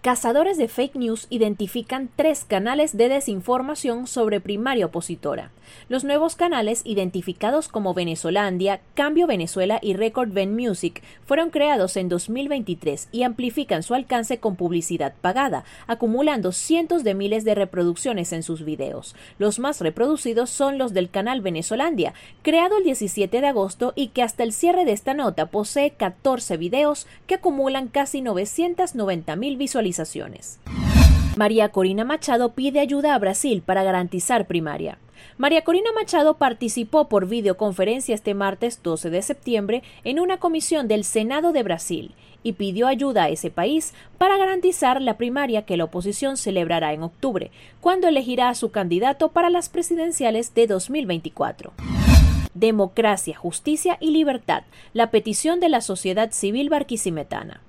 Cazadores de fake news identifican tres canales de desinformación sobre primaria opositora. Los nuevos canales, identificados como Venezolandia, Cambio Venezuela y Record Ven Music, fueron creados en 2023 y amplifican su alcance con publicidad pagada, acumulando cientos de miles de reproducciones en sus videos. Los más reproducidos son los del canal Venezolandia, creado el 17 de agosto y que hasta el cierre de esta nota posee 14 videos que acumulan casi 990 mil visualizaciones María Corina Machado pide ayuda a Brasil para garantizar primaria. María Corina Machado participó por videoconferencia este martes 12 de septiembre en una comisión del Senado de Brasil y pidió ayuda a ese país para garantizar la primaria que la oposición celebrará en octubre, cuando elegirá a su candidato para las presidenciales de 2024. Democracia, justicia y libertad, la petición de la sociedad civil barquisimetana.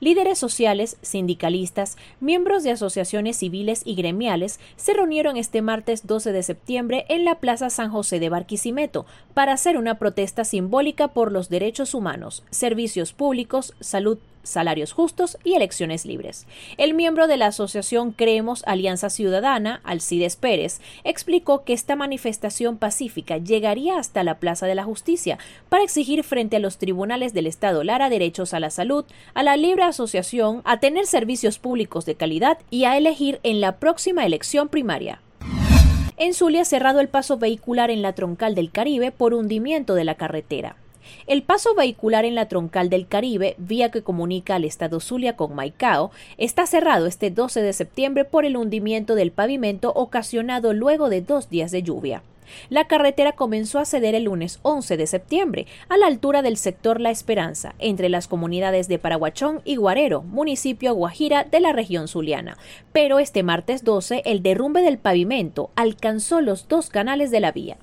Líderes sociales, sindicalistas, miembros de asociaciones civiles y gremiales se reunieron este martes 12 de septiembre en la Plaza San José de Barquisimeto para hacer una protesta simbólica por los derechos humanos, servicios públicos, salud salarios justos y elecciones libres. El miembro de la asociación Creemos Alianza Ciudadana, Alcides Pérez, explicó que esta manifestación pacífica llegaría hasta la Plaza de la Justicia para exigir frente a los tribunales del Estado Lara derechos a la salud, a la libre asociación, a tener servicios públicos de calidad y a elegir en la próxima elección primaria. En Zulia cerrado el paso vehicular en la troncal del Caribe por hundimiento de la carretera. El paso vehicular en la troncal del Caribe, vía que comunica al estado Zulia con Maicao, está cerrado este 12 de septiembre por el hundimiento del pavimento ocasionado luego de dos días de lluvia. La carretera comenzó a ceder el lunes 11 de septiembre, a la altura del sector La Esperanza, entre las comunidades de Paraguachón y Guarero, municipio Guajira de la región zuliana. Pero este martes 12, el derrumbe del pavimento alcanzó los dos canales de la vía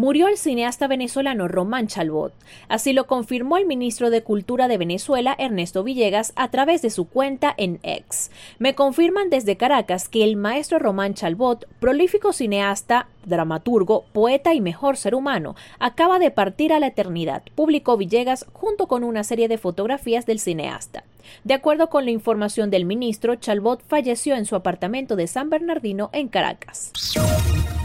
murió el cineasta venezolano Román Chalbot. Así lo confirmó el ministro de Cultura de Venezuela, Ernesto Villegas, a través de su cuenta en X. Me confirman desde Caracas que el maestro Román Chalbot, prolífico cineasta, dramaturgo, poeta y mejor ser humano, acaba de partir a la eternidad, publicó Villegas junto con una serie de fotografías del cineasta. De acuerdo con la información del ministro, Chalbot falleció en su apartamento de San Bernardino en Caracas.